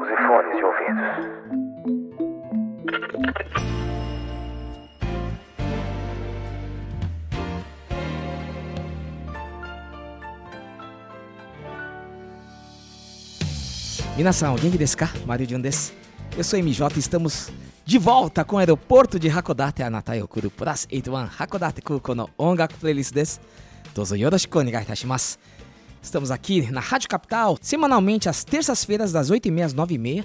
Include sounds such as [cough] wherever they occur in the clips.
Use fones de ouvidos. Minação, Genki que ka? Mario Jun desu. Eu sou MJ e estamos de volta com o aeroporto de Hakodate Anatai Okuru Plus 81 Hakodate Kuko no Ongaku Playlist desu. Dozo yoroshiku onegai itashimasu. Estamos aqui na Rádio Capital, semanalmente às terças-feiras, das 8h30 às 9h30,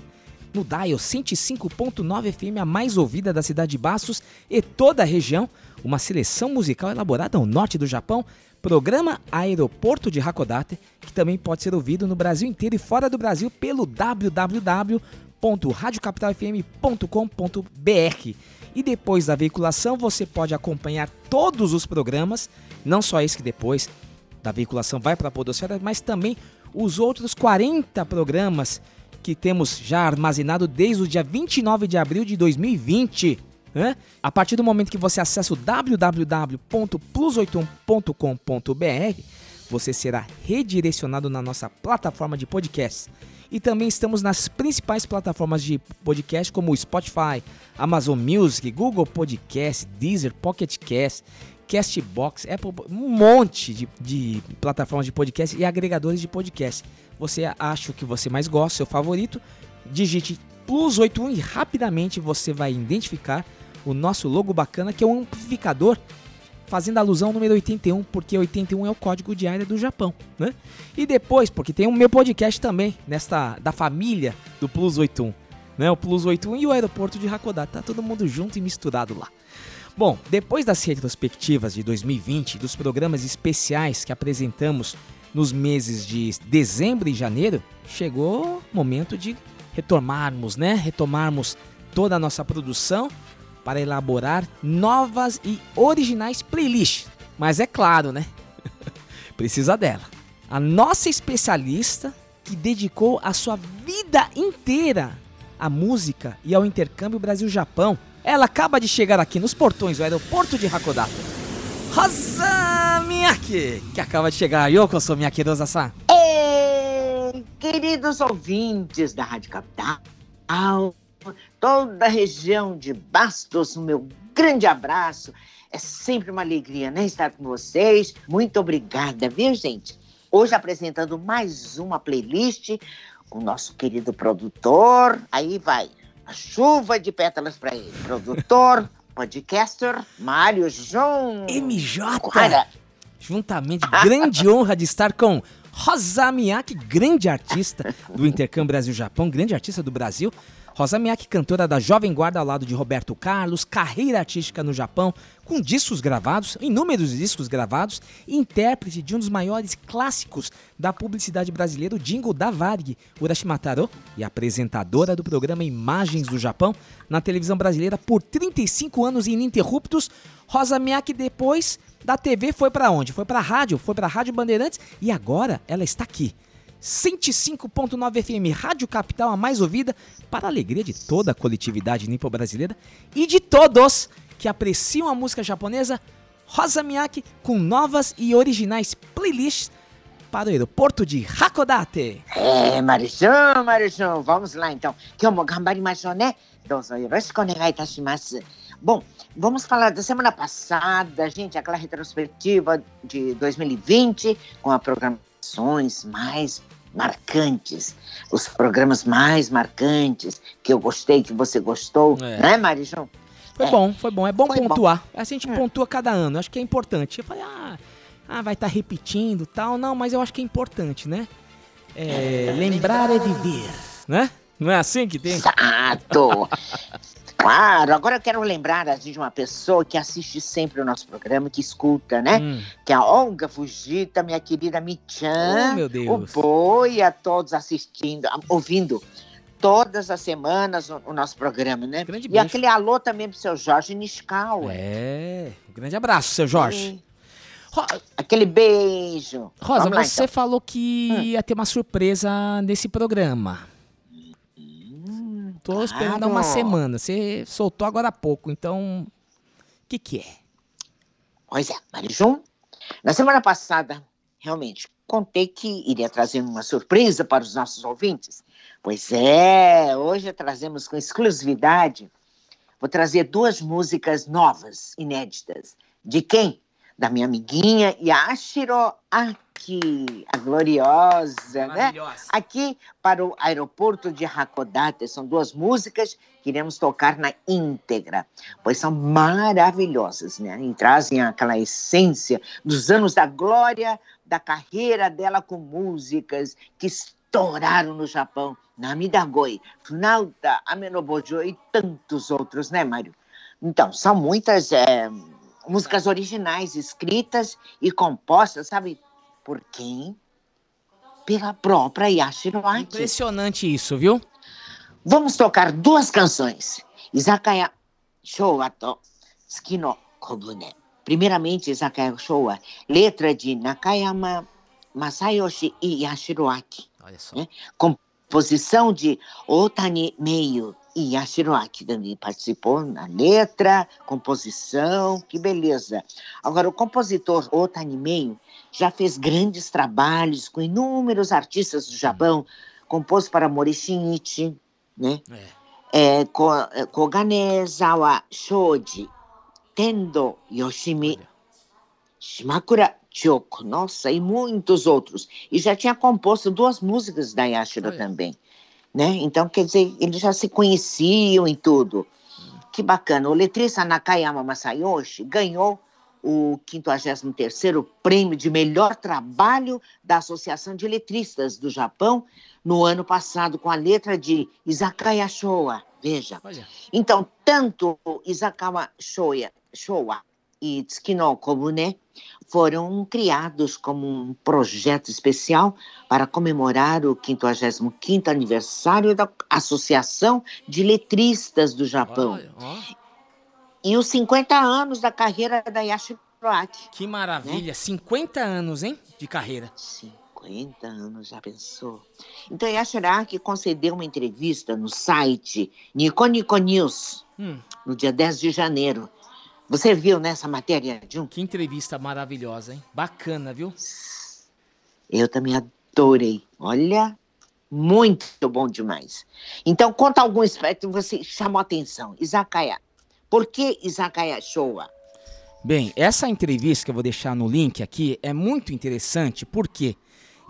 no Dial 105.9 FM, a mais ouvida da cidade de Bastos e toda a região, uma seleção musical elaborada ao norte do Japão, programa Aeroporto de Hakodate, que também pode ser ouvido no Brasil inteiro e fora do Brasil pelo www.radiocapitalfm.com.br. E depois da veiculação, você pode acompanhar todos os programas, não só esse que depois da veiculação vai para a Podosfera, mas também os outros 40 programas que temos já armazenado desde o dia 29 de abril de 2020. né? A partir do momento que você acessa o www.plus81.com.br, você será redirecionado na nossa plataforma de podcast. E também estamos nas principais plataformas de podcast como Spotify, Amazon Music, Google Podcast, Deezer, Pocket Cast, Castbox, Apple, um monte de, de plataformas de podcast e agregadores de podcast. Você acha o que você mais gosta, seu favorito, digite Plus 81 e rapidamente você vai identificar o nosso logo bacana que é um amplificador fazendo alusão ao número 81, porque 81 é o código de área do Japão, né? E depois, porque tem o meu podcast também, nesta da família do Plus 81, né? O Plus 81 e o aeroporto de Hakodate, tá todo mundo junto e misturado lá. Bom, depois das retrospectivas de 2020, dos programas especiais que apresentamos nos meses de dezembro e janeiro, chegou o momento de retomarmos, né? Retomarmos toda a nossa produção para elaborar novas e originais playlists. Mas é claro, né? [laughs] Precisa dela. A nossa especialista que dedicou a sua vida inteira à música e ao intercâmbio Brasil-Japão. Ela acaba de chegar aqui nos portões do aeroporto de Hakodate. Rosa Miyake, que acaba de chegar. Yoko, sou Miyake Rosa-san. Ei, queridos ouvintes da Rádio Capital, toda a região de Bastos, o meu grande abraço. É sempre uma alegria, né, estar com vocês. Muito obrigada, viu, gente? Hoje apresentando mais uma playlist com o nosso querido produtor. Aí vai chuva de pétalas para ele. Produtor, [laughs] podcaster, Mário João. MJ! Cara, Juntamente, grande [laughs] honra de estar com Rosa Miyake, grande artista do Intercâmbio Brasil-Japão, grande artista do Brasil. Rosa Miyake, cantora da Jovem Guarda ao lado de Roberto Carlos, carreira artística no Japão, com discos gravados, inúmeros discos gravados, intérprete de um dos maiores clássicos da publicidade brasileira, o jingle da Varg, Urashimataro, e apresentadora do programa Imagens do Japão na televisão brasileira por 35 anos ininterruptos. Rosa Miyake depois da TV foi para onde? Foi para rádio, foi para Rádio Bandeirantes e agora ela está aqui. 105.9 FM, Rádio Capital, a mais ouvida, para a alegria de toda a coletividade nipo brasileira e de todos que apreciam a música japonesa Rosa Miyake com novas e originais playlists para o aeroporto de Hakodate. É, Marichão, Marichão, vamos lá então. Né? Bom, vamos falar da semana passada, gente, aquela retrospectiva de 2020 com as programações mais marcantes, os programas mais marcantes que eu gostei, que você gostou, É. né, Marijão? Foi É. bom, foi bom. É bom Foi bom. pontuar. Assim a gente É. pontua cada ano. Acho que é importante. Eu falei, ah, ah vai estar repetindo tal. Não, mas eu acho que é importante, né? É, lembrar é viver, né? Não é assim que tem? Exato! [laughs] Claro, agora eu quero lembrar assim, de uma pessoa que assiste sempre o nosso programa, que escuta, né? Hum. Que é a Olga Fujita, minha querida Michan. Oh, meu O Deus. Boi, a todos assistindo, ouvindo todas as semanas o, o nosso programa, né? Grande e beijo. aquele alô também pro seu Jorge Niscal. É. Um grande abraço, seu Jorge. Ro- Aquele beijo. Rosa, lá, você então. falou que ia ter uma surpresa nesse programa. Tô esperando há claro. uma semana. Você soltou agora há pouco, então. O que, que é? Pois é, Marijum, na semana passada, realmente, contei que iria trazer uma surpresa para os nossos ouvintes. Pois é, hoje trazemos com exclusividade, vou trazer duas músicas novas, inéditas. De quem? Da minha amiguinha Yashiro Aki, a gloriosa, né? Aqui para o aeroporto de Hakodate, são duas músicas que iremos tocar na íntegra, pois são maravilhosas, né? E trazem aquela essência dos anos da glória da carreira dela com músicas que estouraram no Japão. Namidagoi, Flauta, Amenobojo e tantos outros, né, Mário? Então, são muitas é, músicas originais escritas e compostas, sabe por quem? Pela própria Yashiro Aki. Impressionante isso, viu? Vamos tocar duas canções. Izakaya Showa to Tsuki no Kobune. Primeiramente, Izakaya Showa, letra de Nakayama Masayoshi e Yashiro Aki. Olha só. É. Composição de Otani Meio e Yashiro Aki também participou na letra, composição, que beleza. Agora, o compositor Otani Meio já fez grandes trabalhos com inúmeros artistas do Japão, compôs para Mori Shinichi, né? É. É, Ko- é, Koganezawa Shoji, Tendo Yoshimi, Olha. Shimakura Choko, nossa, e muitos outros. E já tinha composto duas músicas da Yashiro Olha. também. Né? Então, quer dizer, eles já se conheciam e tudo. Que bacana. O letrista Nakayama Masayoshi ganhou o 53º prêmio de melhor trabalho da Associação de Letristas do Japão no ano passado com a letra de Izakaya Showa. Veja. Olha. Então, tanto Izakawa Shoya, Showa e Tsukino Kobune foram criados como um projeto especial para comemorar o 55º aniversário da Associação de Letristas do Japão Olha, ó. E os 50 anos da carreira da Yashiro Aki. Que maravilha. 50 anos, hein? De carreira. 50 anos, já pensou? Então, Yashiro Aki concedeu uma entrevista no site Nico Nico News Hum, no dia 10 de janeiro. Você viu nessa matéria, Jun? que entrevista maravilhosa, hein? Bacana, viu? Eu também adorei. Olha, muito bom demais. Então, conta algum aspecto que você chamou a atenção. Izakaya. Por que Izakaya Showa? Bem, essa entrevista que eu vou deixar no link aqui é muito interessante porque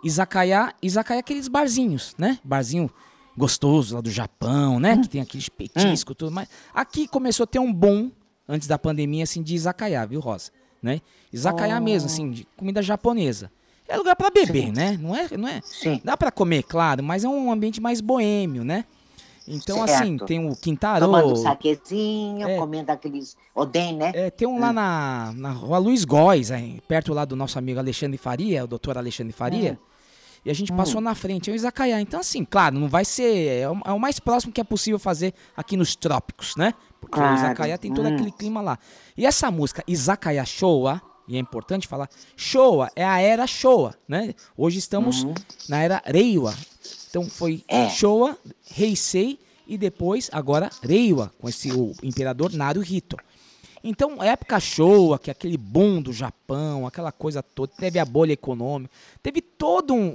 Izakaya, Izakaya é aqueles barzinhos, né? Barzinho gostoso lá do Japão, né? Que tem aqueles petiscos e tudo mais. Aqui começou a ter um bom, antes da pandemia, assim, de Izakaya, viu, Rosa? Né? Izakaya Oh. mesmo, assim, de comida japonesa. É lugar pra beber, né? Não é, não é? Sim. Dá pra comer, claro, mas é um ambiente mais boêmio, né? Então, Certo. assim, tem o Quintaro, Tomando um saquezinho, É. comendo aqueles oden, né? é, tem um lá na, na rua Luiz Góes, aí, perto lá do nosso amigo Alexandre Faria, o doutor Alexandre Faria. E a gente passou na frente, é o Izakaya. Então, assim, claro, não vai ser. É o, é o mais próximo que é possível fazer aqui nos trópicos, né? Porque Claro. o Izakaya tem todo Hum. aquele clima lá. E essa música, Izakaya Showa, e é importante falar, Showa é a era Showa, né? Hoje estamos na era Reiwa. Então foi É. Showa, Heisei e depois agora Reiwa, com esse o imperador Naruhito. Então, época Showa, que é aquele boom do Japão, aquela coisa toda, teve a bolha econômica, teve todo um,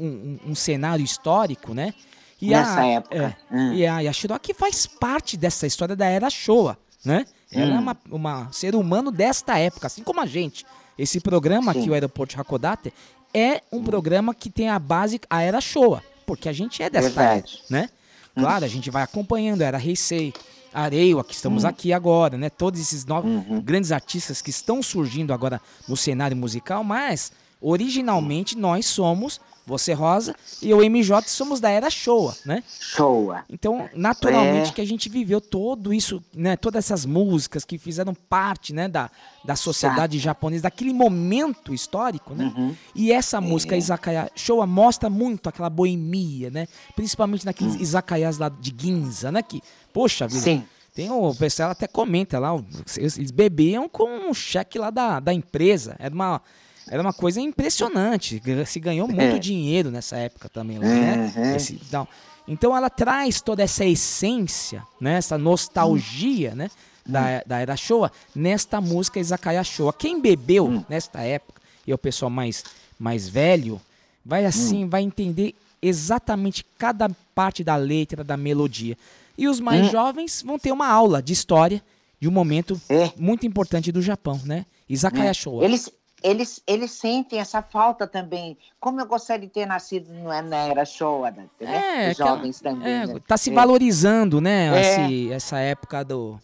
um- um cenário histórico, né? E Nessa a, época. é, Hum. E a Yashiroki faz parte dessa história da era Showa, né? Ela é Hum. uma, uma ser humano desta época, assim como a gente. Esse programa aqui, Sim. o Aeroporto Hakodate, é um programa que tem a base, a era Showa, porque a gente é desta era, Verdade. né? Claro, a gente vai acompanhando, era Heisei, Areiwa, que estamos aqui agora, né? Todos esses novos grandes artistas que estão surgindo agora no cenário musical, mas originalmente nós somos, você Rosa e eu MJ somos da era Showa, né? Showa. Então, naturalmente É. que a gente viveu todo isso, né? Todas essas músicas que fizeram parte, né? Da, da sociedade japonesa, daquele momento histórico, né? Uhum. E essa música, Izakaya Showa, mostra muito aquela boemia, né? Principalmente naqueles izakayas lá de Ginza, né? Que, poxa vida, Sim. tem o pessoal até comenta lá, o- eles eles bebiam com um cheque lá da, da empresa. Era uma, era uma coisa impressionante. Se ganhou muito É. dinheiro nessa época também lá, né? Uhum. Esse- então, então ela traz toda essa essência, né? Essa nostalgia, né? Da, da era Showa, nesta música Izakaya Showa. Quem bebeu nesta época, e é o pessoal mais, mais velho, vai assim, vai entender exatamente cada parte da letra, da melodia. E os mais jovens vão ter uma aula de história de um momento É. muito importante do Japão, né? Izakaya Showa. Eles, eles, eles sentem essa falta também. Como eu gostaria de ter nascido na, era Showa, né? É, Os aquela- jovens também. é, né? tá se É. valorizando, né? É. esse- essa época do,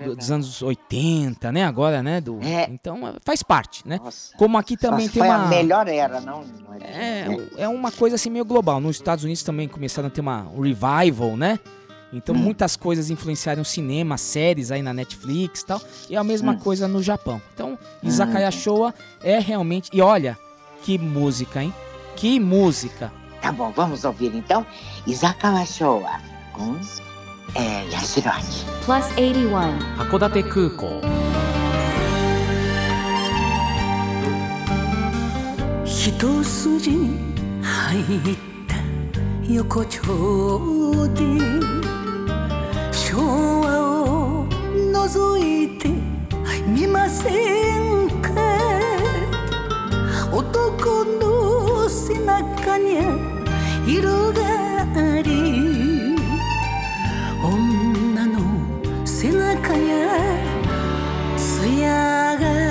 É do- dos anos 80, né? Agora, né? Do, É. Então faz parte, né? Nossa. Como aqui também tem foi uma. a melhor era, não? não É, é uma coisa assim meio global. Nos Estados Unidos também começaram a ter uma um revival, né? Então Hum. muitas coisas influenciaram o cinema, séries aí na Netflix e tal. E a mesma Hum. coisa no Japão. Então, Izakaya Showa é realmente. E olha, que música, hein? Que música! Tá bom, vamos ouvir então Izakawa Showa com é, Yashiroki. plus 81. 函館空港一筋入った横丁で 昭和を覗いてみませんか？男の背中に色があり女の背中に艶が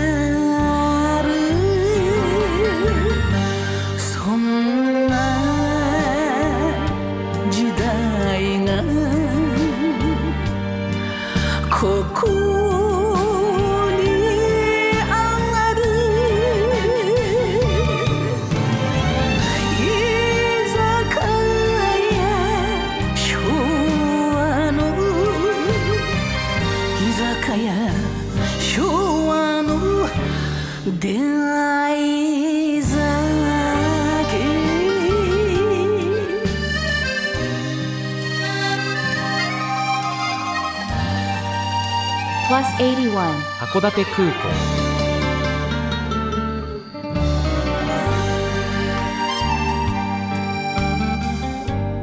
函館空港。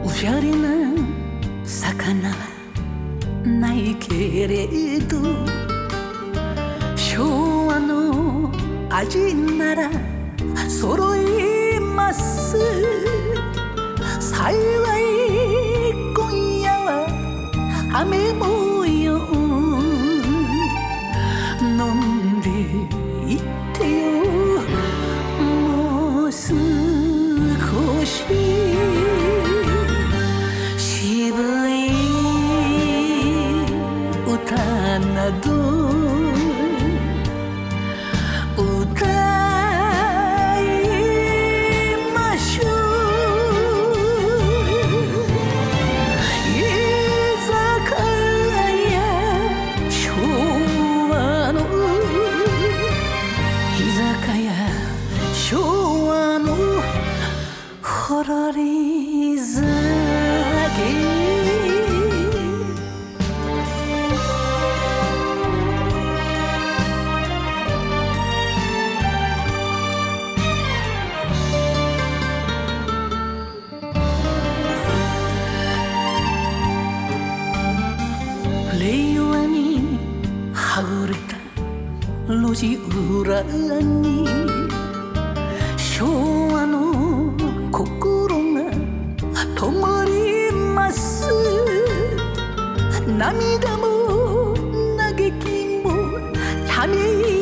おしゃれな魚はないけれど 가진 마라 涙も嘆きもため息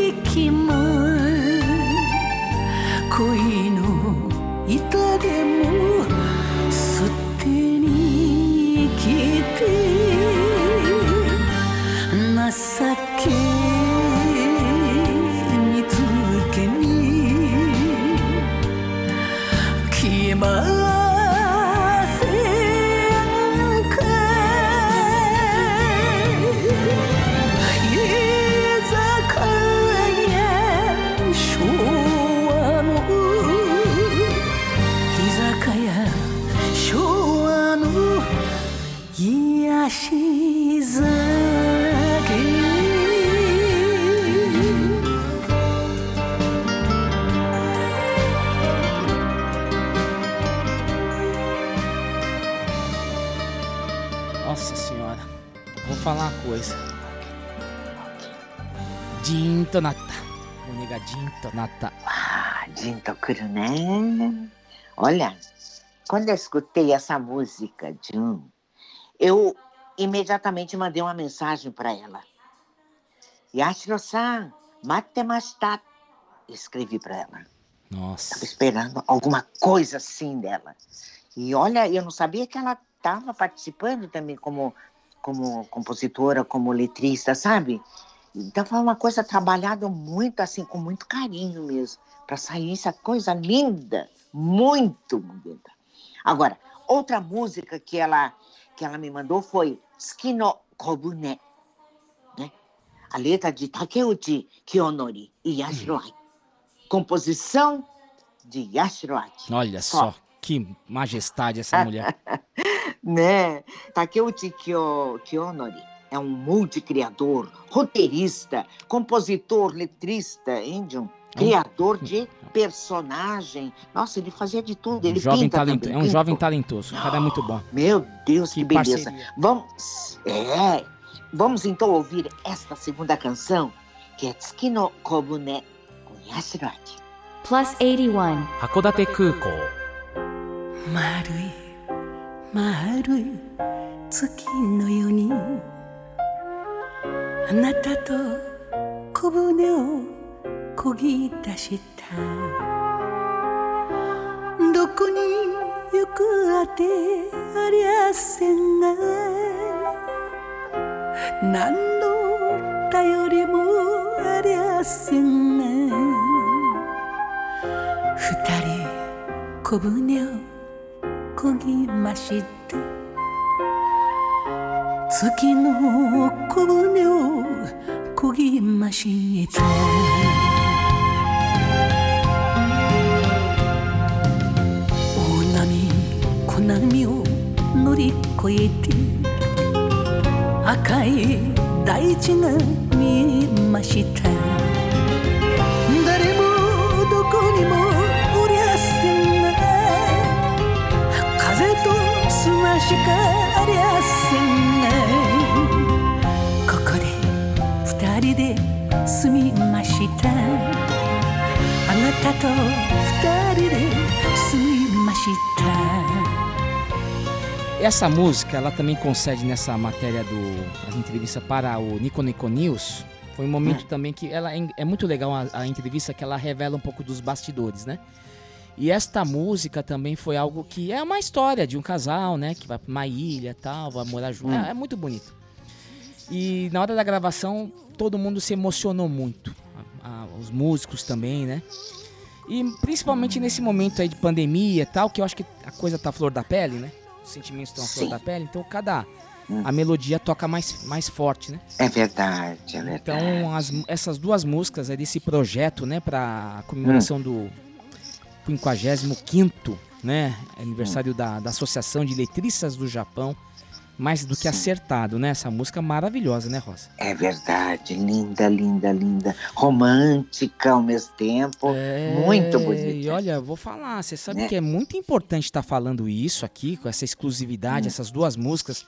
となった。胸がジーンとなった。 Ah, Dinto cru, né? Olha, quando eu escutei essa música, Jun, eu imediatamente mandei uma mensagem para ela. Yashiro-san, matemashita. Escrevi para ela. Nossa. Estava esperando alguma coisa assim dela. E olha, eu não sabia que ela estava participando também como, como compositora, como letrista, sabe? Então foi uma coisa trabalhada muito assim, com muito carinho mesmo, para sair essa coisa linda, muito bonita. Agora, outra música que ela que ela me mandou foi Skino Kobune, né? A letra de Takeuchi Kiyonori e Yashiro Ai. Composição de Yashiro. Olha só, que majestade essa mulher. [laughs] né? Takeuchi Kyo, Kiyonori é um multicriador, roteirista, compositor, letrista, índio, é criador [laughs] de personagem. Nossa, ele fazia de tudo. Ele um jovem pinta talento, também, É um pinto. jovem talentoso. O cara é muito bom. Meu Deus, que, que beleza. Vamos, é, vamos então ouvir esta segunda canção, que é Tsuki no Kobune Koyashiraki. Plus 81. Hakodate Kukou. Marui, marui, tsuki no yoni. あなたと小舟をこぎ出した。どこに行くあてありゃせんが。何の頼りもありゃせんが。二人小舟をこぎました。月の小舟をこぎました大波小波を乗り越えて赤い大地が見えました。誰もどこにもおりゃせんが風と砂しか住みましたあなたと二人で住みました Essa música, ela também concede nessa matéria do as entrevistas para o Nico Nico News. Foi um momento também que ela é, é muito legal a, a entrevista que ela revela um pouco dos bastidores, né? E esta música também foi algo que é uma história de um casal, né? Que vai pra uma ilha e tal, vai morar junto. É, é muito bonito. E na hora da gravação, todo mundo se emocionou muito. A- a- os músicos também, né? E principalmente nesse momento aí de pandemia e tal, que eu acho que a coisa tá à flor da pele, né? Os sentimentos estão à flor Sim. da pele, então cada. A melodia toca mais, mais forte, né? É verdade, é verdade. Então, as- essas duas músicas é desse projeto, né, para comemoração do 55º, né, aniversário da, da Associação de Letristas do Japão, mais do que Sim. acertado, né? Essa música maravilhosa, né, Rosa? É verdade, linda, linda, linda. Romântica ao mesmo tempo. Muito E bonita. olha, vou falar, você sabe Né? que é muito importante estar falando isso aqui, com essa exclusividade, essas duas músicas,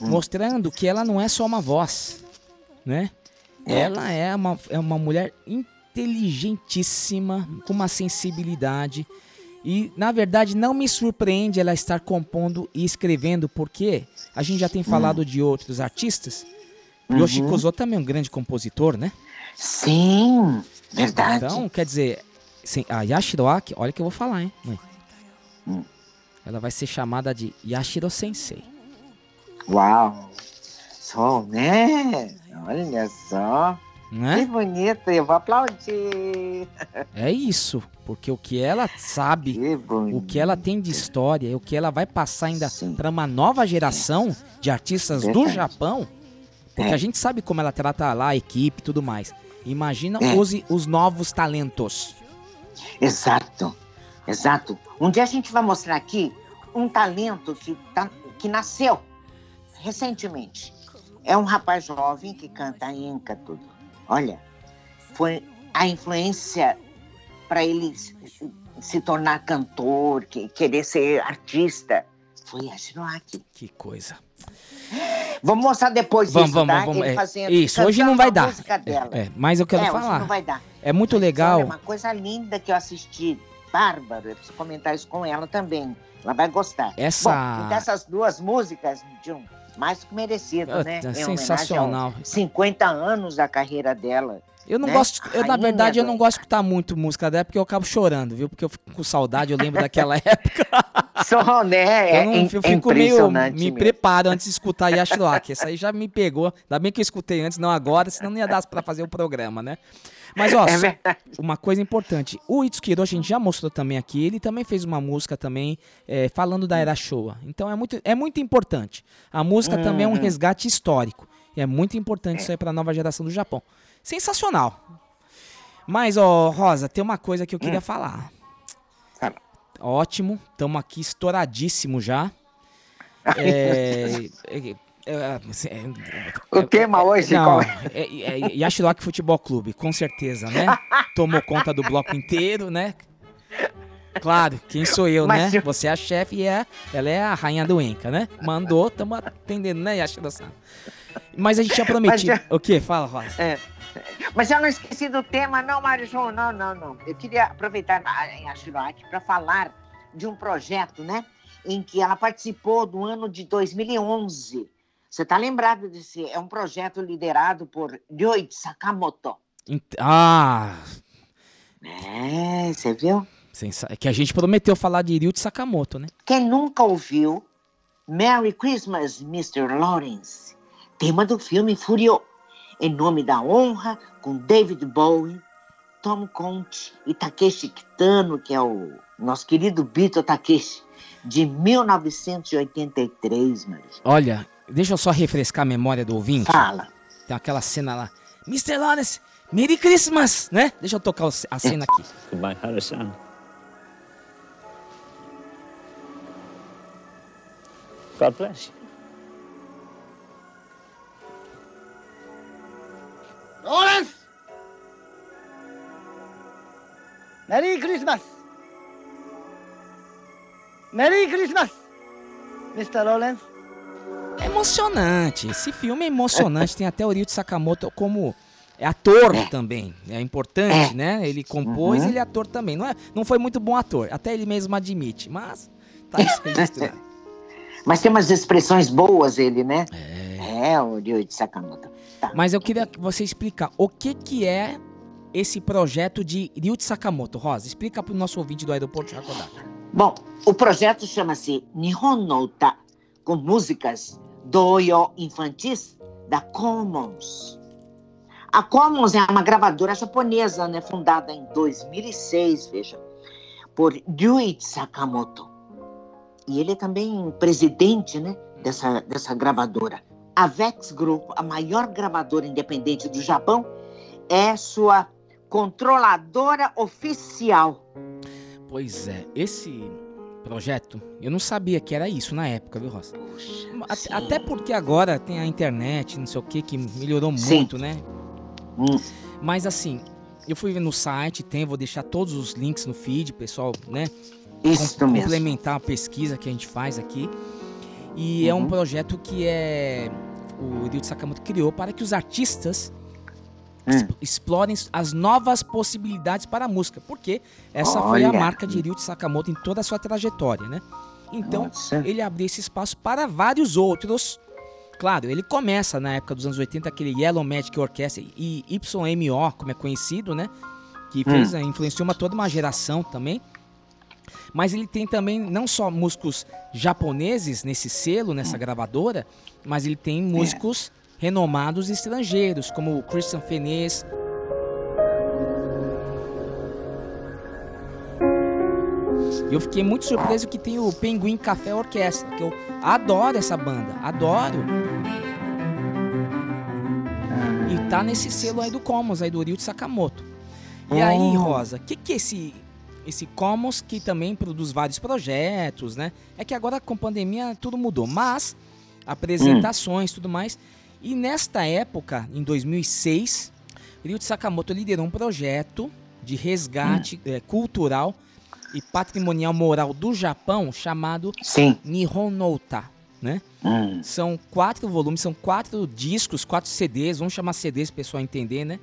mostrando que ela não é só uma voz, né? É. Ela é uma, é uma mulher inteligentíssima, com uma sensibilidade. E, na verdade, não me surpreende ela estar compondo e escrevendo, porque a gente já tem falado de outros artistas. Yoshi Kozo também é um grande compositor, né? Sim, verdade. Então, quer dizer, a Yashiro Aki, olha o que eu vou falar, hein, mãe? Hum. Ela vai ser chamada de Yashiro Sensei. Uau! Só, né? Olha só. Que Né? bonito, eu vou aplaudir. É isso, porque o que ela sabe, Que o que ela tem de história, o que ela vai passar ainda para uma nova geração de artistas do Verdade. Japão, porque É. a gente sabe como ela trata lá a equipe e tudo mais. Imagina É. os, os novos talentos. Exato, exato. Um dia a gente vai mostrar aqui um talento que, tá, que nasceu recentemente. É um rapaz jovem que canta enca tudo. Olha, foi a influência para ele se, tornar cantor, que, querer ser artista. Foi a Shiroaki. Que coisa. Vamos mostrar depois Vamos, isso, vamos, tá? vamos. É, fazendo- isso, hoje não vai dar. É, é, mas eu quero É, falar. não vai dar. É muito Mas, legal. Olha, uma coisa linda que eu assisti, Bárbaro, eu preciso comentar isso com ela também. Ela vai gostar. Essa- Bom, então essas duas músicas, de mais que merecido, É, né? é sensacional. 50 anos da carreira dela. Eu não né? gosto, eu, na verdade, eu não gosto de escutar muito música dela porque eu acabo chorando, viu? Porque eu fico com saudade, eu lembro daquela [laughs] época. Só, né? É, eu, não, im- eu é fico meio. impressionante Me mesmo. preparo antes de escutar Yashiroaki. Essa aí já me pegou. Ainda bem que eu escutei antes, não agora, senão não ia dar pra fazer o programa, né? Mas, ó, É uma coisa importante. O Itsuki Hiroshi, a gente já mostrou também aqui. Ele também fez uma música também é, falando da era Showa. Então é muito, é muito importante. A música também é um Uhum. resgate histórico. E é muito importante isso aí pra nova geração do Japão. Sensacional. Mas, ó, Rosa, tem uma coisa que eu queria falar. Fala. Ótimo, estamos aqui estouradíssimo já. É, é, é, é, O tema hoje não, qual é, é, é Futebol Clube, com certeza, né? [laughs] Tomou conta do bloco inteiro, né? Claro, quem sou eu, Mas né? eu- Você é a chefe e é, ela é a rainha do Enca, né? Mandou, estamos atendendo, né, Yashiro-san? Mas a gente tinha prometido. Mas O quê? Fala, Rosa. É. Mas eu não esqueci do tema, não, Marijo, não, não, não. Eu queria aproveitar a a Shiroaki para falar de um projeto, né? Em que ela participou do ano de 2011. Você está lembrado desse? É um projeto liderado por Ryoichi Sakamoto. Ah, É, você viu? sensa- é que a gente prometeu falar de Ryuichi Sakamoto, né? Quem nunca ouviu Merry Christmas, Mr. Lawrence, tema do filme Furio, em nome da honra, com David Bowie, Tom Conte e Takeshi Kitano, que é o nosso querido Bito Takeshi, de 1983, Maria. Olha, deixa eu só refrescar a memória do ouvinte. Fala. Tem aquela cena lá. Mr. Lawrence, Merry Christmas, né? Deixa eu tocar a cena aqui. Goodbye, Harrison. God bless you. Lawrence! Merry Christmas! Merry Christmas! Mr. Lawrence? É emocionante. Esse filme é emocionante. Tem até o Ryuichi Sakamoto como é ator também. É importante, É. né? Ele compôs, Uhum. ele é ator também. Não, é, não foi muito bom ator. Até ele mesmo admite. Mas tá registrado. [laughs] Mas tem umas expressões boas ele, né? É, o Ryoichi Sakamoto. Tá. Mas eu queria que você explicar o que que é esse projeto de Ryuichi Sakamoto. Rosa, explica pro nosso ouvinte do aeroporto de Hakodate. Bom, o projeto chama-se Nihon no Uta, com músicas doyo infantis da Commons. A Commons é uma gravadora japonesa, né, fundada em 2006, veja, por Ryuichi Sakamoto. E ele é também presidente, né, dessa, dessa gravadora. A Vex Group, a maior gravadora independente do Japão, é sua controladora oficial. Pois é, esse projeto, eu não sabia que era isso na época, viu, Rosa? Puxa, Até, porque agora tem a internet, não sei o que, que melhorou Sim. muito, né? Hum. Mas assim, eu fui no site, tem, vou deixar todos os links no feed, pessoal, né? Isso com- mesmo. complementar a pesquisa que a gente faz aqui. E é um Uhum. projeto que é o Ryuichi Sakamoto criou para que os artistas es- explorem as novas possibilidades para a música, porque essa foi a Olha. marca de Ryuichi Sakamoto em toda a sua trajetória, né? Então, Nossa. ele abriu esse espaço para vários outros. Claro, ele começa na época dos anos 80 aquele Yellow Magic Orchestra e YMO, como é conhecido, né? Que fez, Hum. influenciou uma, toda uma geração também. Mas ele tem também não só músicos japoneses nesse selo, nessa gravadora, mas ele tem músicos renomados estrangeiros, como o Christian Fenez. Eu fiquei muito surpreso que tem o Penguin Café Orquestra, que eu adoro essa banda, adoro. E tá nesse selo aí do Commons, aí do Ryuichi Sakamoto. E aí, Oh. Rosa, o que que é esse esse Commons que também produz vários projetos, né? É que agora com pandemia tudo mudou, mas apresentações, tudo mais. E nesta época, em 2006, Ryuichi Sakamoto liderou um projeto de resgate eh, cultural e patrimonial moral do Japão chamado Sim. Nihon no Uta, né? Hum. São quatro volumes, são quatro discos, quatro CDs, vamos chamar CDs para o pessoal entender, né?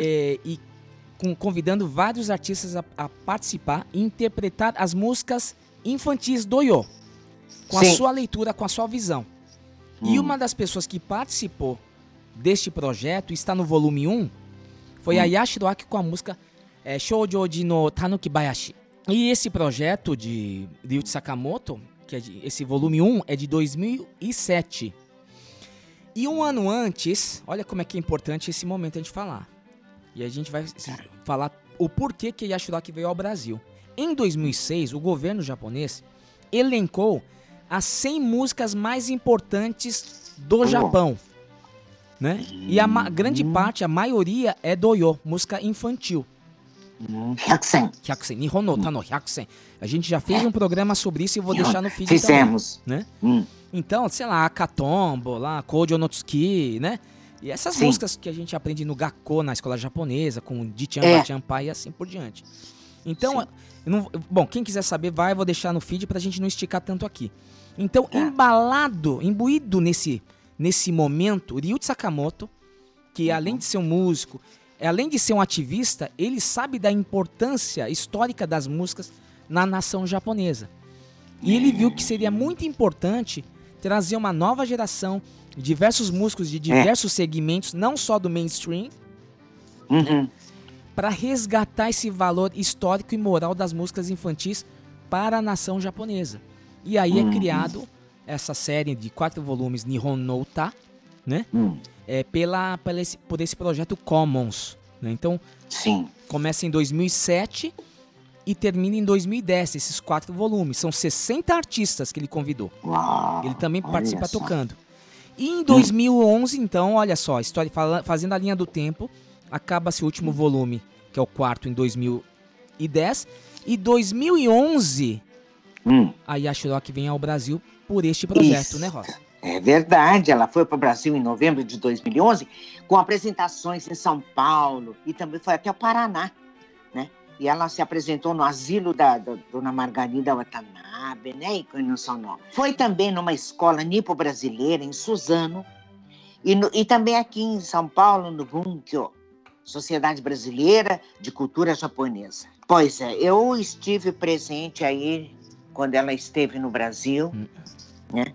É, e com- convidando vários artistas a, a participar e interpretar as músicas infantis do Yo, com a Sim. sua leitura, com a sua visão. E uma das pessoas que participou deste projeto, está no volume 1, foi a Yashiro Aki com a música é, Shoujoji no Tanuki Bayashi. E esse projeto de Ryuichi Sakamoto, que é de- esse volume 1, é de 2007. E um ano antes, olha como é que é importante esse momento a gente falar. E a gente vai falar o porquê que Yashiro Aki veio ao Brasil. Em 2006, o governo japonês elencou as 100 músicas mais importantes do Oh. Japão. Né? E a ma- grande parte, a maioria é do Yo, música infantil. Hyakusen. Hyakusen, Nihon no Tano Hyakusen. A gente já fez um programa sobre isso e vou deixar no feed Fizemos. também, né? Hum. Então, sei lá, Akatombo, lá, Kojo no Tsuki, né? E essas Sim. músicas que a gente aprende no Gakko, na escola japonesa, com Dichan, É. Bachanpai e assim por diante. Então, não- bom, quem quiser saber, vai, vou deixar no feed pra gente não esticar tanto aqui. Então, É. embalado, imbuído nesse, nesse momento, Ryuichi Sakamoto, que Uhum. além de ser um músico, além de ser um ativista, ele sabe da importância histórica das músicas na nação japonesa. E ele viu que seria muito importante trazer uma nova geração, diversos músicos de diversos segmentos, não só do mainstream, Uhum. para resgatar esse valor histórico e moral das músicas infantis para a nação japonesa. E aí é Uhum. criado essa série de quatro volumes Nihon no Uta, né? Hum. É, pela, pela esse- por esse projeto Commons. né? Então, Sim. começa em 2007 e termina em 2010, esses quatro volumes. São 60 artistas que ele convidou. Uau. Ele também participa só. tocando. E em 2011, então, olha só, história fazendo a linha do tempo, acaba-se o último volume, que é o quarto em 2010, e 2011 Hum. a Yashiro Aki vem ao Brasil por este projeto, Isso. né, Rosa? É verdade, ela foi para o Brasil em novembro de 2011 com apresentações em São Paulo e também foi até o Paraná, né? E ela se apresentou no asilo da, da Dona Margarida Watanabe, né? E no Sonó. Foi também numa escola nipo-brasileira em Suzano e, no- e também aqui em São Paulo, no Bunkyo, Sociedade Brasileira de Cultura Japonesa. Pois é, eu estive presente aí quando ela esteve no Brasil, né?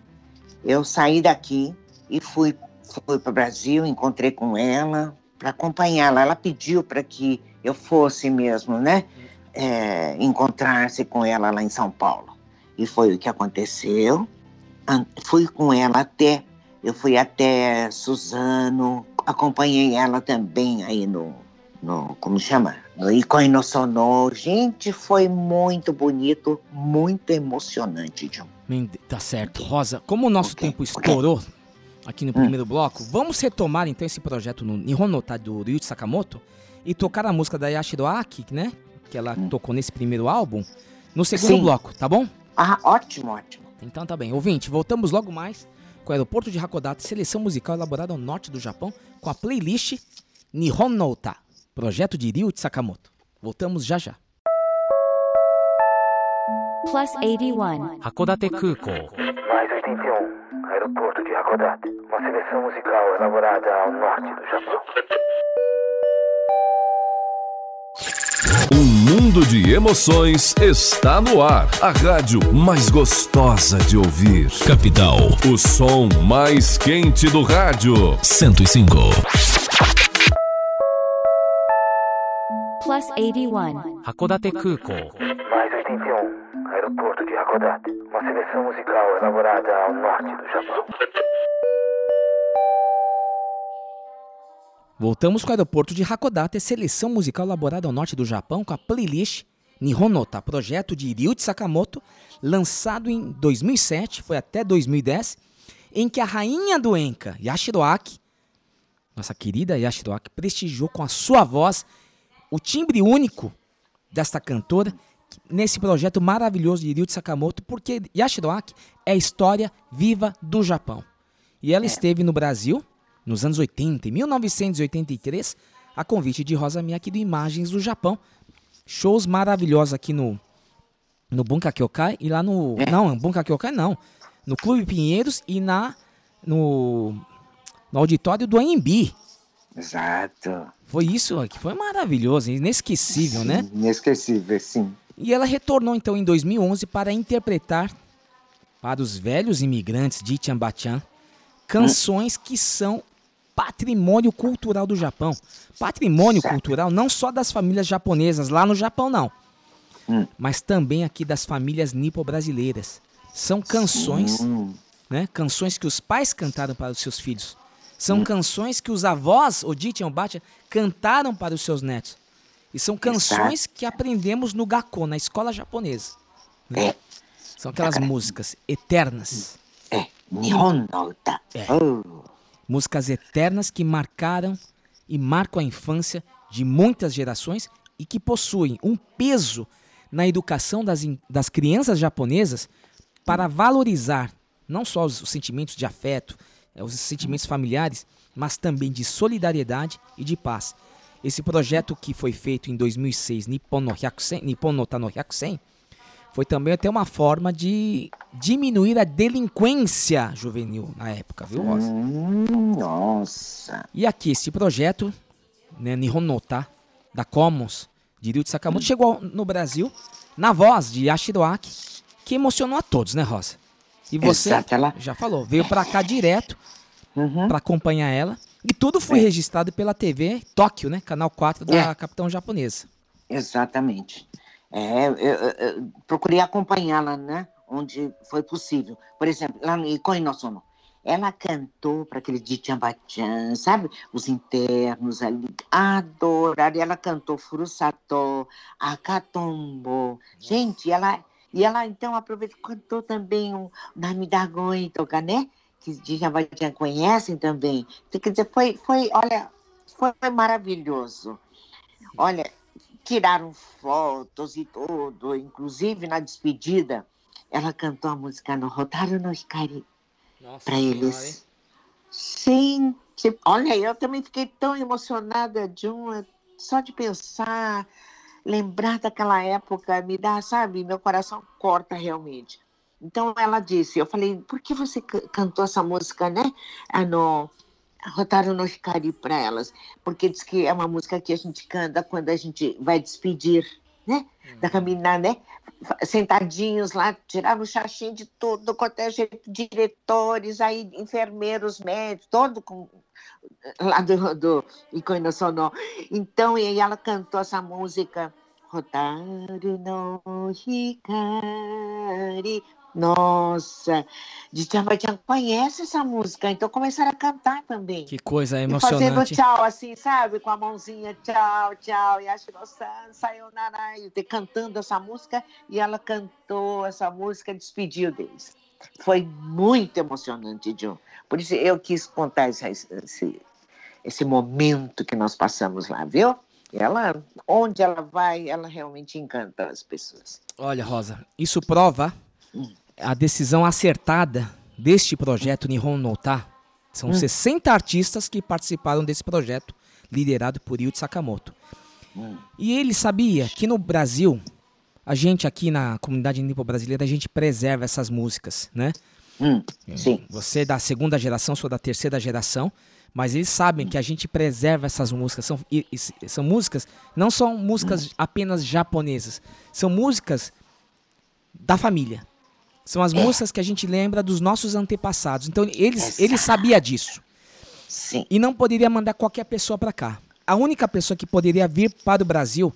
Eu saí daqui e fui, fui para o Brasil, encontrei com ela para acompanhá-la. Ela pediu para que eu fosse mesmo, né? É, Encontrar-se com ela lá em São Paulo. E foi o que aconteceu. Fui com ela até, eu fui até Suzano, acompanhei ela também aí no, no como chama? No Icoi no Sono. Gente, foi muito bonito, muito emocionante, John. Tá certo. Rosa, como o nosso tempo estourou aqui no primeiro bloco, vamos retomar então esse projeto no Nihon no Uta do Ryuichi Sakamoto e tocar a música da Yashiro Aki, né? Que ela tocou nesse primeiro álbum, no segundo Sim. bloco, tá bom? Ah, ótimo, ótimo. Então tá bem. Ouvinte, voltamos logo mais com o aeroporto de Hakodate, seleção musical elaborada ao norte do Japão, com a playlist Nihon no Uta, Projeto de Ryu Sakamoto. Voltamos já já. Plus 81. Hakodate Kukou. Mais 81. Aeroporto de Hakodate. Uma seleção musical elaborada ao norte do Japão. Um mundo de emoções está no ar. A rádio mais gostosa de ouvir. Capital. O som mais quente do rádio. 105 Plus 81. 函館空港 Mais 81, aeroporto de Hakodate. Uma seleção musical elaborada ao norte do Japão. Voltamos com o aeroporto de Hakodate, seleção musical elaborada ao norte do Japão com a playlist Nihonota, projeto de Ryuichi Sakamoto, lançado em 2007, foi até 2010, em que a rainha do Enka, Yashiro Aki, nossa querida Yashiro Aki, prestigiou com a sua voz o timbre único desta cantora nesse projeto maravilhoso de Ryuichi Sakamoto, porque Yashiro Aki é a história viva do Japão. E ela esteve no Brasil nos anos 80, em 1983, a convite de Rosa Miyake do Imagens do Japão. Shows maravilhosos aqui no no Bunka Kyokai e lá no não, Bunka Kyokai não, no Clube Pinheiros e na no no auditório do AMB. Exato. Foi isso que foi maravilhoso, inesquecível, né? Inesquecível, sim. E ela retornou então em 2011 para interpretar para os velhos imigrantes de Tiambachan canções que são patrimônio cultural do Japão. Patrimônio cultural não só das famílias japonesas lá no Japão, não. Mas também aqui das famílias nipo-brasileiras. São canções, Sim. né? Canções que os pais cantaram para os seus filhos. São canções que os avós, Odichi e Obacha, cantaram para os seus netos. E são canções que aprendemos no Gakko, na escola japonesa. né? São aquelas músicas eternas. Nihon no uta. Oh. Músicas eternas que marcaram e marcam a infância de muitas gerações e que possuem um peso na educação das, das crianças japonesas para valorizar não só os, os sentimentos de afeto, os sentimentos familiares, mas também de solidariedade e de paz. Esse projeto que foi feito em 2006, Nippon no, Hyakusen, Nippon no Tano Hyakusen, foi também até uma forma de diminuir a delinquência juvenil na época, viu, Rosa? Hum, nossa. E aqui, esse projeto, né, Nihon no Ta, da Commons, de Ryuichi Sakamoto, chegou no Brasil na voz de Yashiro Aki, que emocionou a todos, né, Rosa? E você Exato, ela- já falou, veio pra cá direto Uhum. pra acompanhar ela. E tudo foi registrado pela TV Tóquio, né? Canal 4 da É. Capitão Japonesa. Exatamente. É, eu, eu- eu procurei acompanhá-la, né? Onde foi possível. Por exemplo, lá no Sono. Ela cantou para aquele Dichan sabe? Os internos ali. Adoraram. E Ela cantou Furusato, Akatombo. Gente, ela. E ela então aproveitou, cantou também o Namidagoi Toka, né? Que Dichan conhecem também. Então, Quer dizer, foi, foi olha, foi maravilhoso. Olha, tiraram fotos e tudo, inclusive na despedida, ela cantou a música no Rotaru no Hikari para eles. Gente, olha, eu também fiquei tão emocionada de uma, só de pensar, lembrar daquela época, me dá, sabe, meu coração corta realmente. Então ela disse, eu falei, por que você ca- cantou essa música, né? Ah, no no Hikari para elas, porque diz que é uma música que a gente canta quando a gente vai despedir, né? Da caminhar, né? Sentadinhos lá, tiraram o xaxim de tudo, quanto é jeito, diretores, aí enfermeiros, médicos, todo com lá do, do Ikoi no Sono. Então, e aí ela cantou essa música, Rotaru no Hikari. Nossa, de Tchan conhece essa música, então começaram a cantar também. Que coisa E fazendo emocionante. tchau, assim, sabe? Com a mãozinha, tchau, tchau. E a Shiro-san saiu te- cantando essa música. E ela cantou essa música, despediu deles. Foi muito emocionante, John. Por isso eu quis contar esse, esse, esse momento que nós passamos lá, viu? Ela, onde ela vai, ela realmente encanta as pessoas. Olha, Rosa, isso prova a decisão acertada deste projeto Nihon no Ta. São Hum. 60 artistas que participaram desse projeto, liderado por Yuji Sakamoto. E ele sabia que no Brasil, a gente aqui na comunidade nipo brasileira, a gente preserva essas músicas, né? Hum, sim. Você é da segunda geração, sou da terceira geração, mas eles sabem que a gente preserva essas músicas. São, e- e- são músicas, não são músicas apenas japonesas, são músicas da família. São as músicas que a gente lembra dos nossos antepassados. Então eles, ele sabia disso. Sim. E não poderia mandar qualquer pessoa para cá. A única pessoa que poderia vir para o Brasil,